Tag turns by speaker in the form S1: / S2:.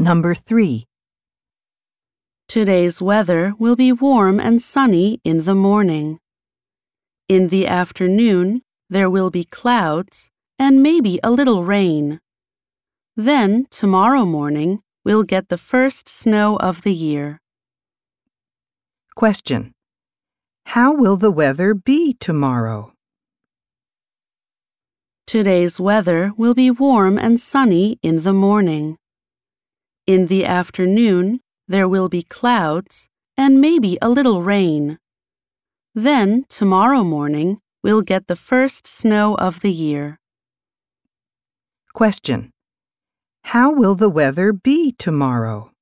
S1: Number 3.
S2: Today's weather will be warm and sunny in the morning. In the afternoon, there will be clouds and maybe a little rain. Then, tomorrow morning, we'll get the first snow of the year.
S1: Question. How will the weather be tomorrow?
S2: Today's weather will be warm and sunny in the morning. In the afternoon, there will be clouds and maybe a little rain. Then, tomorrow morning, we'll get the first snow of the year.
S1: Question. How will the weather be tomorrow?